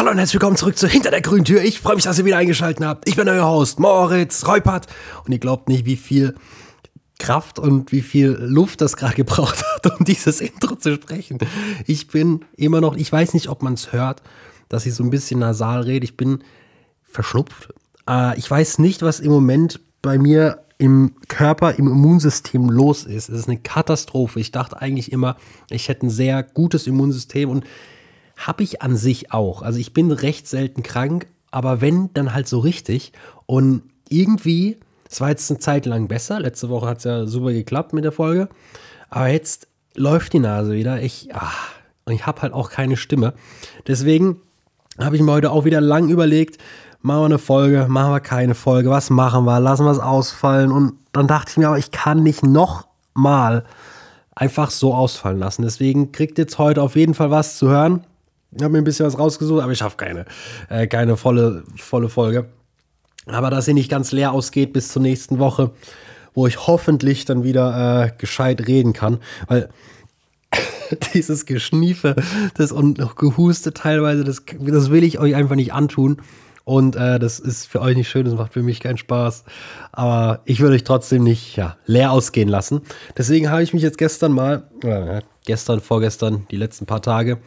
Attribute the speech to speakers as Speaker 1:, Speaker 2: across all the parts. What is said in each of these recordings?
Speaker 1: Hallo und herzlich willkommen zurück zu Hinter der grünen Tür. Ich freue mich, dass ihr wieder eingeschaltet habt. Ich bin euer Host, Moritz Reupert. Und ihr glaubt nicht, wie viel Kraft und wie viel Luft das gerade gebraucht hat, um dieses Intro zu sprechen. Ich bin immer noch, ich weiß nicht, ob man es hört, dass ich so ein bisschen nasal rede. Ich bin verschnupft. Äh, ich weiß nicht, was im Moment bei mir im Körper, im Immunsystem los ist. Es ist eine Katastrophe. Ich dachte eigentlich immer, ich hätte ein sehr gutes Immunsystem und habe ich an sich auch. Also ich bin recht selten krank, aber wenn, dann halt so richtig. Und irgendwie, es war jetzt eine Zeit lang besser. Letzte Woche hat es ja super geklappt mit der Folge. Aber jetzt läuft die Nase wieder. Ich, ach, und ich habe halt auch keine Stimme. Deswegen habe ich mir heute auch wieder lang überlegt, machen wir eine Folge, machen wir keine Folge, was machen wir, lassen wir es ausfallen. Und dann dachte ich mir, aber ich kann nicht noch mal einfach so ausfallen lassen. Deswegen kriegt jetzt heute auf jeden Fall was zu hören. Ich habe mir ein bisschen was rausgesucht, aber ich schaffe keine, äh, keine volle, volle Folge. Aber dass sie nicht ganz leer ausgeht bis zur nächsten Woche, wo ich hoffentlich dann wieder äh, gescheit reden kann. Weil dieses Geschniefe das und noch Gehuste teilweise, das, das will ich euch einfach nicht antun. Und äh, das ist für euch nicht schön, das macht für mich keinen Spaß. Aber ich würde euch trotzdem nicht ja, leer ausgehen lassen. Deswegen habe ich mich jetzt gestern mal, äh, gestern, vorgestern, die letzten paar Tage,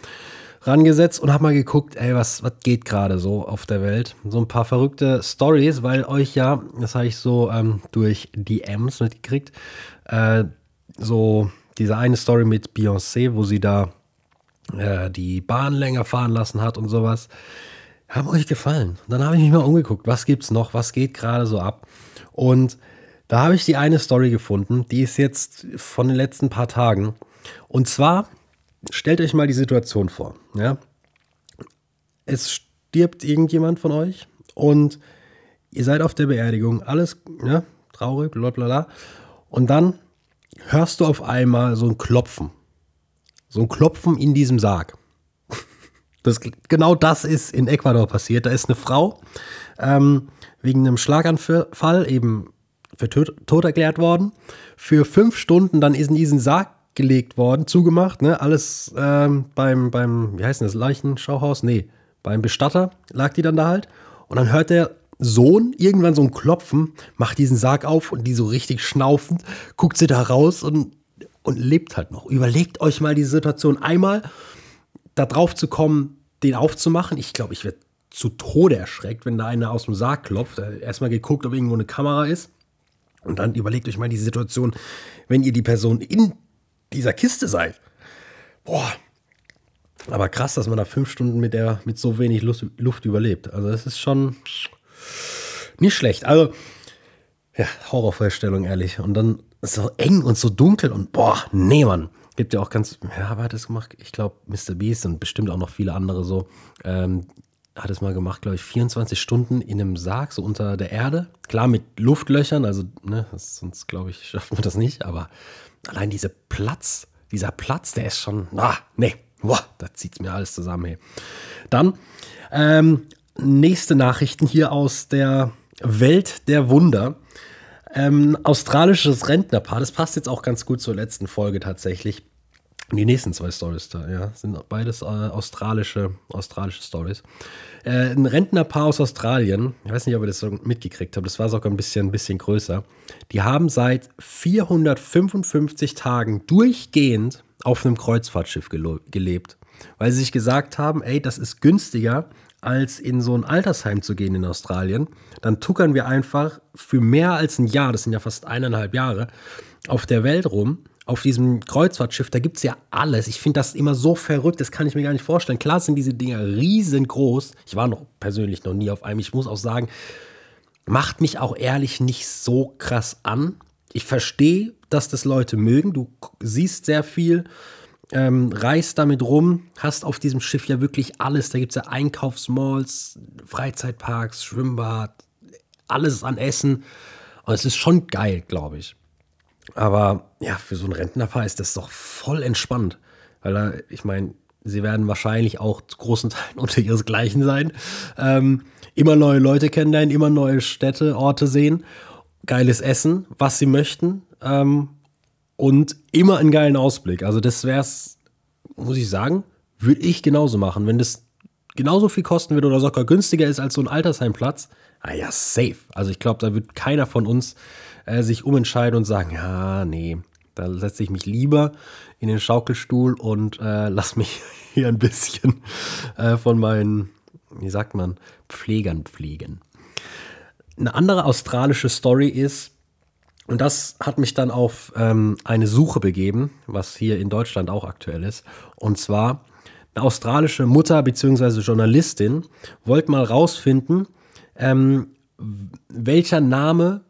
Speaker 1: rangesetzt und habe mal geguckt, ey, was, was geht gerade so auf der Welt. So ein paar verrückte Stories, weil euch ja, das habe ich so ähm, durch DMs mitgekriegt, äh, so diese eine Story mit Beyoncé, wo sie da äh, die Bahn länger fahren lassen hat und sowas, haben euch gefallen. Dann habe ich mich mal umgeguckt, was gibt's noch, was geht gerade so ab. Und da habe ich die eine Story gefunden, die ist jetzt von den letzten paar Tagen. Und zwar stellt euch mal die Situation vor. Ja? Es stirbt irgendjemand von euch und ihr seid auf der Beerdigung, alles ja, traurig, bla bla bla. Und dann hörst du auf einmal so ein Klopfen. So ein Klopfen in diesem Sarg. Das, genau das ist in Ecuador passiert. Da ist eine Frau ähm, wegen einem Schlaganfall eben für tot, tot, erklärt worden. Für fünf Stunden dann ist in diesen Sarg gelegt worden, zugemacht, ne? Alles ähm, beim, beim, wie heißt denn das, Leichenschauhaus? Nee, beim Bestatter lag die dann da halt. Und dann hört der Sohn irgendwann so ein Klopfen, macht diesen Sarg auf und die so richtig schnaufend, guckt sie da raus und, und lebt halt noch. Überlegt euch mal die Situation einmal, da drauf zu kommen, den aufzumachen. Ich glaube, ich werde zu Tode erschreckt, wenn da einer aus dem Sarg klopft. Erstmal geguckt, ob irgendwo eine Kamera ist. Und dann überlegt euch mal die Situation, wenn ihr die Person in dieser Kiste seid. Boah. Aber krass, dass man da fünf Stunden mit der, mit so wenig Luft überlebt. Also das ist schon nicht schlecht. Also, ja, Horrorvorstellung, ehrlich. Und dann so eng und so dunkel und boah, nee, Mann. Gibt ja auch ganz, ja, wer hat das gemacht? Ich glaube, Mr. Beast und bestimmt auch noch viele andere so. Ähm, hat es mal gemacht, glaube ich, 24 Stunden in einem Sarg, so unter der Erde. Klar, mit Luftlöchern, also, ne, sonst glaube ich, schaffen wir das nicht, aber allein dieser Platz, dieser Platz, der ist schon, ah, nee, boah, da zieht es mir alles zusammen, hey. Dann, ähm, nächste Nachrichten hier aus der Welt der Wunder. Ähm, australisches Rentnerpaar, das passt jetzt auch ganz gut zur letzten Folge tatsächlich. Die nächsten zwei Stories da, ja, sind beides äh, australische, australische Stories. Äh, ein Rentnerpaar aus Australien, ich weiß nicht, ob ihr das so mitgekriegt habt, das war sogar ein bisschen, ein bisschen größer. Die haben seit 455 Tagen durchgehend auf einem Kreuzfahrtschiff gelebt, weil sie sich gesagt haben, ey, das ist günstiger, als in so ein Altersheim zu gehen in Australien. Dann tuckern wir einfach für mehr als ein Jahr, das sind ja fast eineinhalb Jahre, auf der Welt rum auf diesem Kreuzfahrtschiff, da gibt es ja alles. Ich finde das immer so verrückt, das kann ich mir gar nicht vorstellen. Klar sind diese Dinger riesengroß. Ich war noch persönlich noch nie auf einem. Ich muss auch sagen, macht mich auch ehrlich nicht so krass an. Ich verstehe, dass das Leute mögen. Du siehst sehr viel, ähm, reist damit rum, hast auf diesem Schiff ja wirklich alles. Da gibt es ja Einkaufsmalls, Freizeitparks, Schwimmbad, alles an Essen. Und es ist schon geil, glaube ich. Aber ja, für so ein Rentnerpaar ist das doch voll entspannt. Weil da, ich meine, sie werden wahrscheinlich auch zu großen Teilen unter ihresgleichen sein. Ähm, immer neue Leute kennenlernen, immer neue Städte, Orte sehen, geiles Essen, was sie möchten. Ähm, und immer einen geilen Ausblick. Also, das wäre es, muss ich sagen, würde ich genauso machen. Wenn das genauso viel kosten wird oder sogar günstiger ist als so ein Altersheimplatz, ah ja, safe. Also ich glaube, da wird keiner von uns äh, sich umentscheiden und sagen, ja, nee, da setze ich mich lieber in den Schaukelstuhl und äh, lass mich hier ein bisschen äh, von meinen, wie sagt man, Pflegern pflegen. Eine andere australische Story ist, und das hat mich dann auf ähm, eine Suche begeben, was hier in Deutschland auch aktuell ist. Und zwar eine australische Mutter bzw. Journalistin wollte mal rausfinden, ähm, welcher Name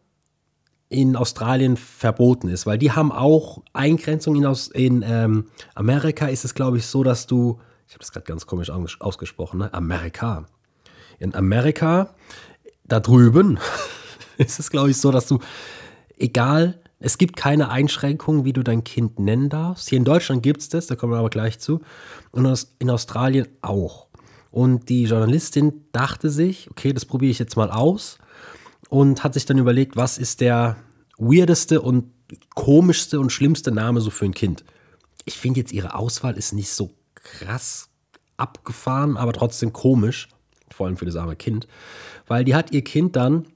Speaker 1: in Australien verboten ist, weil die haben auch Eingrenzungen in, Aus in ähm, Amerika ist es, glaube ich, so, dass du, ich habe das gerade ganz komisch ausgesprochen, ne? Amerika. In Amerika, da drüben, ist es, glaube ich, so, dass du, egal, es gibt keine Einschränkungen, wie du dein Kind nennen darfst. Hier in Deutschland gibt es das, da kommen wir aber gleich zu. Und in Australien auch. Und die Journalistin dachte sich, okay, das probiere ich jetzt mal aus und hat sich dann überlegt, was ist der weirdeste und komischste und schlimmste Name so für ein Kind. Ich finde jetzt ihre Auswahl ist nicht so krass abgefahren, aber trotzdem komisch, vor allem für das arme Kind, weil die hat ihr Kind dann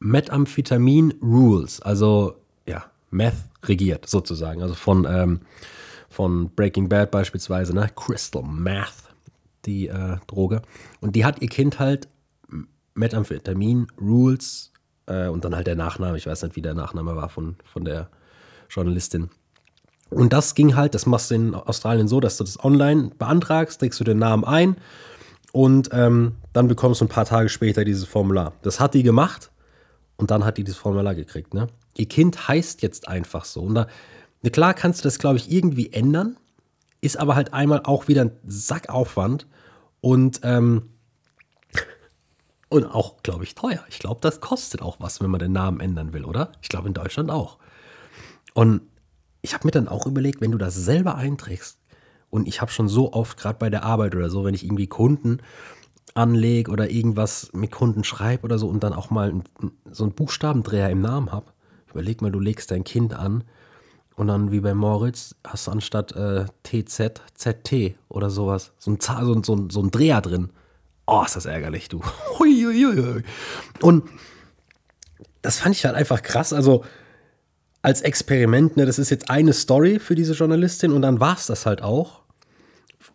Speaker 1: Methamphetamin Rules, also ja, Meth regiert sozusagen, also von, ähm, von Breaking Bad beispielsweise, ne? Crystal Meth, die äh, Droge. Und die hat ihr Kind halt Methamphetamin, Rules äh, und dann halt der Nachname. Ich weiß nicht, wie der Nachname war von, von der Journalistin. Und das ging halt, das machst du in Australien so, dass du das online beantragst, trägst du den Namen ein und ähm, dann bekommst du ein paar Tage später dieses Formular. Das hat die gemacht und dann hat die dieses Formular gekriegt. Ne? Ihr Kind heißt jetzt einfach so. Und da, ne, klar kannst du das, glaube ich, irgendwie ändern, ist aber halt einmal auch wieder ein Sackaufwand und ähm, und auch, glaube ich, teuer. Ich glaube, das kostet auch was, wenn man den Namen ändern will, oder? Ich glaube, in Deutschland auch. Und ich habe mir dann auch überlegt, wenn du das selber einträgst, und ich habe schon so oft, gerade bei der Arbeit oder so, wenn ich irgendwie Kunden anlege oder irgendwas mit Kunden schreibe oder so und dann auch mal so einen Buchstabendreher im Namen habe, überleg mal, du legst dein Kind an und dann wie bei Moritz hast du anstatt äh, TZ, ZT oder sowas, so ein, so, so, so ein Dreher drin. Oh, ist das ärgerlich, du. Und das fand ich halt einfach krass. Also als Experiment, ne, das ist jetzt eine Story für diese Journalistin und dann war es das halt auch.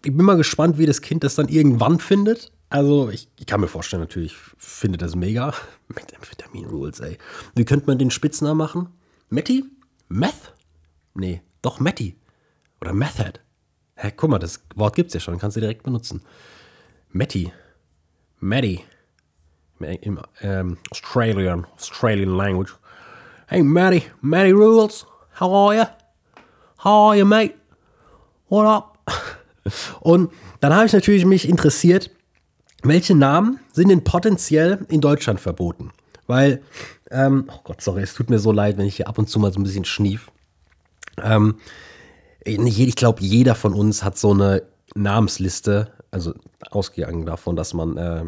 Speaker 1: Ich bin mal gespannt, wie das Kind das dann irgendwann findet. Also, ich, ich kann mir vorstellen, natürlich findet das mega. Mit Amphetamin Rules, ey. Wie könnte man den Spitznamen machen? Matty? Meth? Nee, doch Matty. Oder Method. Hä, guck mal, das Wort gibt's ja schon, kannst du direkt benutzen. Matty. Matty. Im ähm, Australian, Australian language. Hey, Matty, Matty Rules, how are you? How are you, mate? What up? Und dann habe ich natürlich mich interessiert, welche Namen sind denn potenziell in Deutschland verboten? Weil, ähm, oh Gott, sorry, es tut mir so leid, wenn ich hier ab und zu mal so ein bisschen schnief. Ähm, ich glaube, jeder von uns hat so eine Namensliste, also ausgegangen davon, dass man, äh,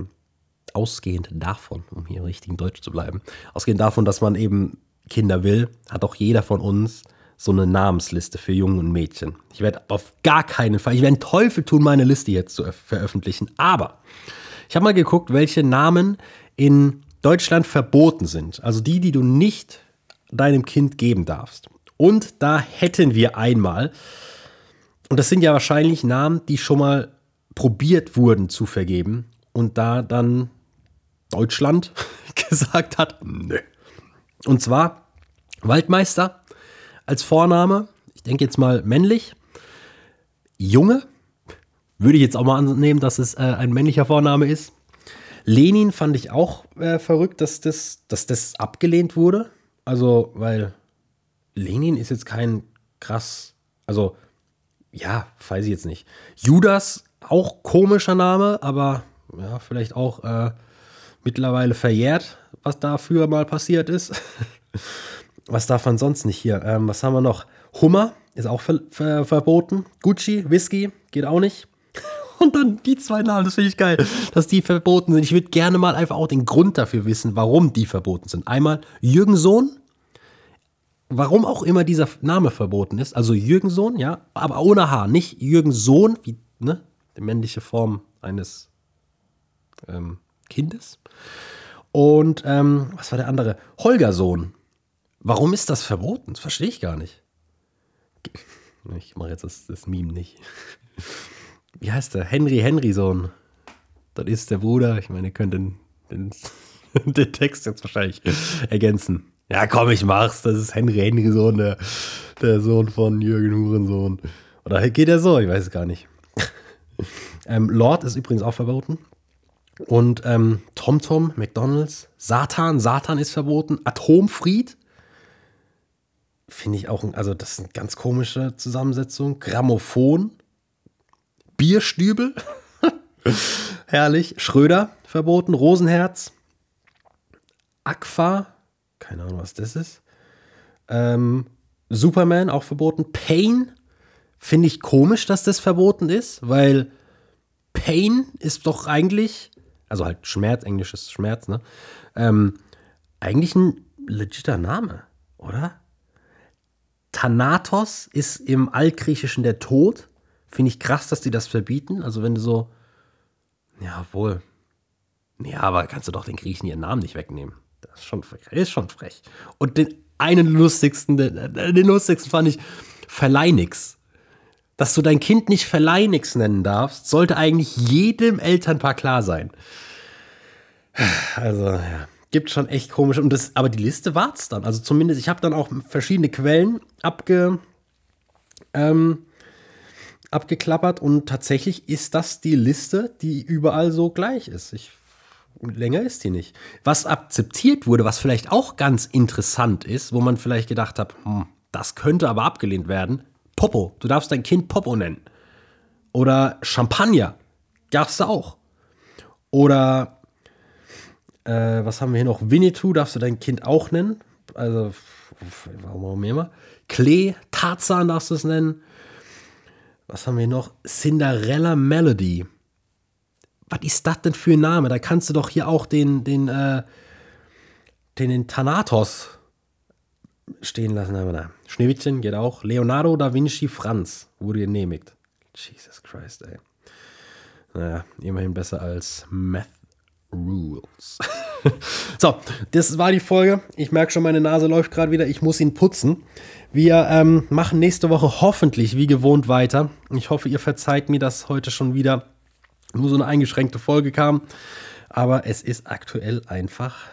Speaker 1: ausgehend davon, um hier richtig in Deutsch zu bleiben, ausgehend davon, dass man eben Kinder will, hat auch jeder von uns so eine Namensliste für Jungen und Mädchen. Ich werde auf gar keinen Fall, ich werde einen Teufel tun, meine Liste jetzt zu veröffentlichen, aber ich habe mal geguckt, welche Namen in Deutschland verboten sind. Also die, die du nicht deinem Kind geben darfst. Und da hätten wir einmal, und das sind ja wahrscheinlich Namen, die schon mal probiert wurden zu vergeben und da dann Deutschland gesagt hat, nö. Und zwar Waldmeister als Vorname, ich denke jetzt mal männlich, Junge, würde ich jetzt auch mal annehmen, dass es äh, ein männlicher Vorname ist. Lenin fand ich auch äh, verrückt, dass das, dass das abgelehnt wurde. Also, weil Lenin ist jetzt kein krass, also ja, weiß ich jetzt nicht. Judas, auch komischer Name, aber ja, vielleicht auch äh, mittlerweile verjährt, was dafür mal passiert ist. was darf man sonst nicht hier? Ähm, was haben wir noch? Hummer ist auch ver ver verboten. Gucci, Whisky geht auch nicht. Und dann die zwei Namen, das finde ich geil, dass die verboten sind. Ich würde gerne mal einfach auch den Grund dafür wissen, warum die verboten sind. Einmal Jürgen Sohn, warum auch immer dieser Name verboten ist. Also Jürgen Sohn, ja, aber ohne H, nicht Jürgen Sohn, wie ne, die männliche Form eines ähm, Kindes. Und ähm, was war der andere? Holgersohn. Warum ist das verboten? Das verstehe ich gar nicht. Ich mache jetzt das, das Meme nicht. Wie heißt der? Henry Henry-Sohn. Das ist der Bruder. Ich meine, ihr könnt den, den, den Text jetzt wahrscheinlich ergänzen. Ja, komm, ich mach's. Das ist Henry Henry-Sohn, der, der Sohn von Jürgen Hurensohn. Oder geht er so? Ich weiß es gar nicht. ähm, Lord ist übrigens auch verboten. Und ähm, TomTom, McDonalds, Satan, Satan ist verboten. Atomfried, finde ich auch, also das ist eine ganz komische Zusammensetzung. Grammophon, Bierstübel, herrlich. Schröder, verboten. Rosenherz, Aqua, keine Ahnung, was das ist. Ähm, Superman, auch verboten. Pain, finde ich komisch, dass das verboten ist, weil Pain ist doch eigentlich also halt Schmerz, englisches Schmerz, ne? Ähm, eigentlich ein legiter Name, oder? Thanatos ist im Altgriechischen der Tod. Finde ich krass, dass die das verbieten. Also wenn du so, ja, wohl. Ja, aber kannst du doch den Griechen ihren Namen nicht wegnehmen. Ist schon frech. Ist schon frech. Und den einen lustigsten, den, den lustigsten fand ich Verleinix dass du dein Kind nicht Verleinix nennen darfst, sollte eigentlich jedem Elternpaar klar sein. Also, ja, gibt schon echt komische. Und das, aber die Liste war's dann. Also zumindest, ich habe dann auch verschiedene Quellen abge, ähm, abgeklappert und tatsächlich ist das die Liste, die überall so gleich ist. Ich, länger ist die nicht. Was akzeptiert wurde, was vielleicht auch ganz interessant ist, wo man vielleicht gedacht hat, hm, das könnte aber abgelehnt werden, Popo. Du darfst dein Kind Popo nennen. Oder Champagner. Darfst du auch. Oder äh, was haben wir hier noch? Winnetou darfst du dein Kind auch nennen. Also, warum immer. Klee, Tarzan darfst du es nennen. Was haben wir noch? Cinderella Melody. Was ist das denn für ein Name? Da kannst du doch hier auch den, den, äh, den, den Thanatos stehen lassen haben wir. Schneewittchen geht auch. Leonardo da Vinci Franz wurde genehmigt. Jesus Christ, ey. Naja, immerhin besser als Math Rules. so, das war die Folge. Ich merke schon, meine Nase läuft gerade wieder. Ich muss ihn putzen. Wir ähm, machen nächste Woche hoffentlich wie gewohnt weiter. Ich hoffe, ihr verzeiht mir, dass heute schon wieder nur so eine eingeschränkte Folge kam. Aber es ist aktuell einfach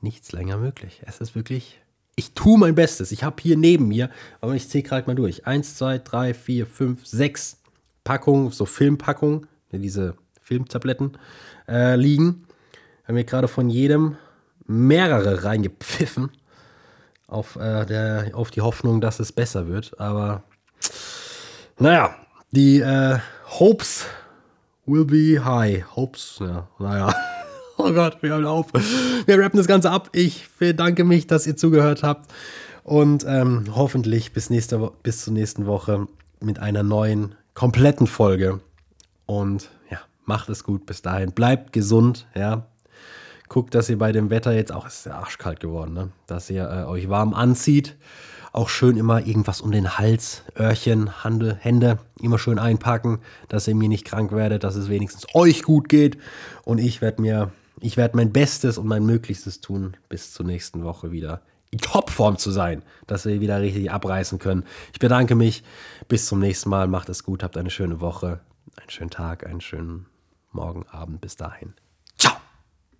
Speaker 1: nichts länger möglich. Es ist wirklich ich tue mein Bestes. Ich habe hier neben mir, aber ich zähle gerade mal durch. Eins, zwei, drei, vier, fünf, sechs Packungen, so Filmpackungen, diese Filmtabletten äh, liegen. Haben wir gerade von jedem mehrere reingepfiffen. Auf, äh, der, auf die Hoffnung, dass es besser wird. Aber naja, die äh, Hopes will be high. Hopes, ja, naja. Oh Gott, wir hören auf. Wir rappen das Ganze ab. Ich bedanke mich, dass ihr zugehört habt. Und ähm, hoffentlich bis, nächste bis zur nächsten Woche mit einer neuen, kompletten Folge. Und ja, macht es gut bis dahin. Bleibt gesund, ja. Guckt, dass ihr bei dem Wetter jetzt auch, es ist ja arschkalt geworden, ne? dass ihr äh, euch warm anzieht. Auch schön immer irgendwas um den Hals, Öhrchen, Hande, Hände immer schön einpacken, dass ihr mir nicht krank werdet, dass es wenigstens euch gut geht. Und ich werde mir ich werde mein Bestes und mein Möglichstes tun, bis zur nächsten Woche wieder in Topform zu sein, dass wir wieder richtig abreißen können. Ich bedanke mich. Bis zum nächsten Mal. Macht es gut. Habt eine schöne Woche, einen schönen Tag, einen schönen Morgen, Abend. Bis dahin.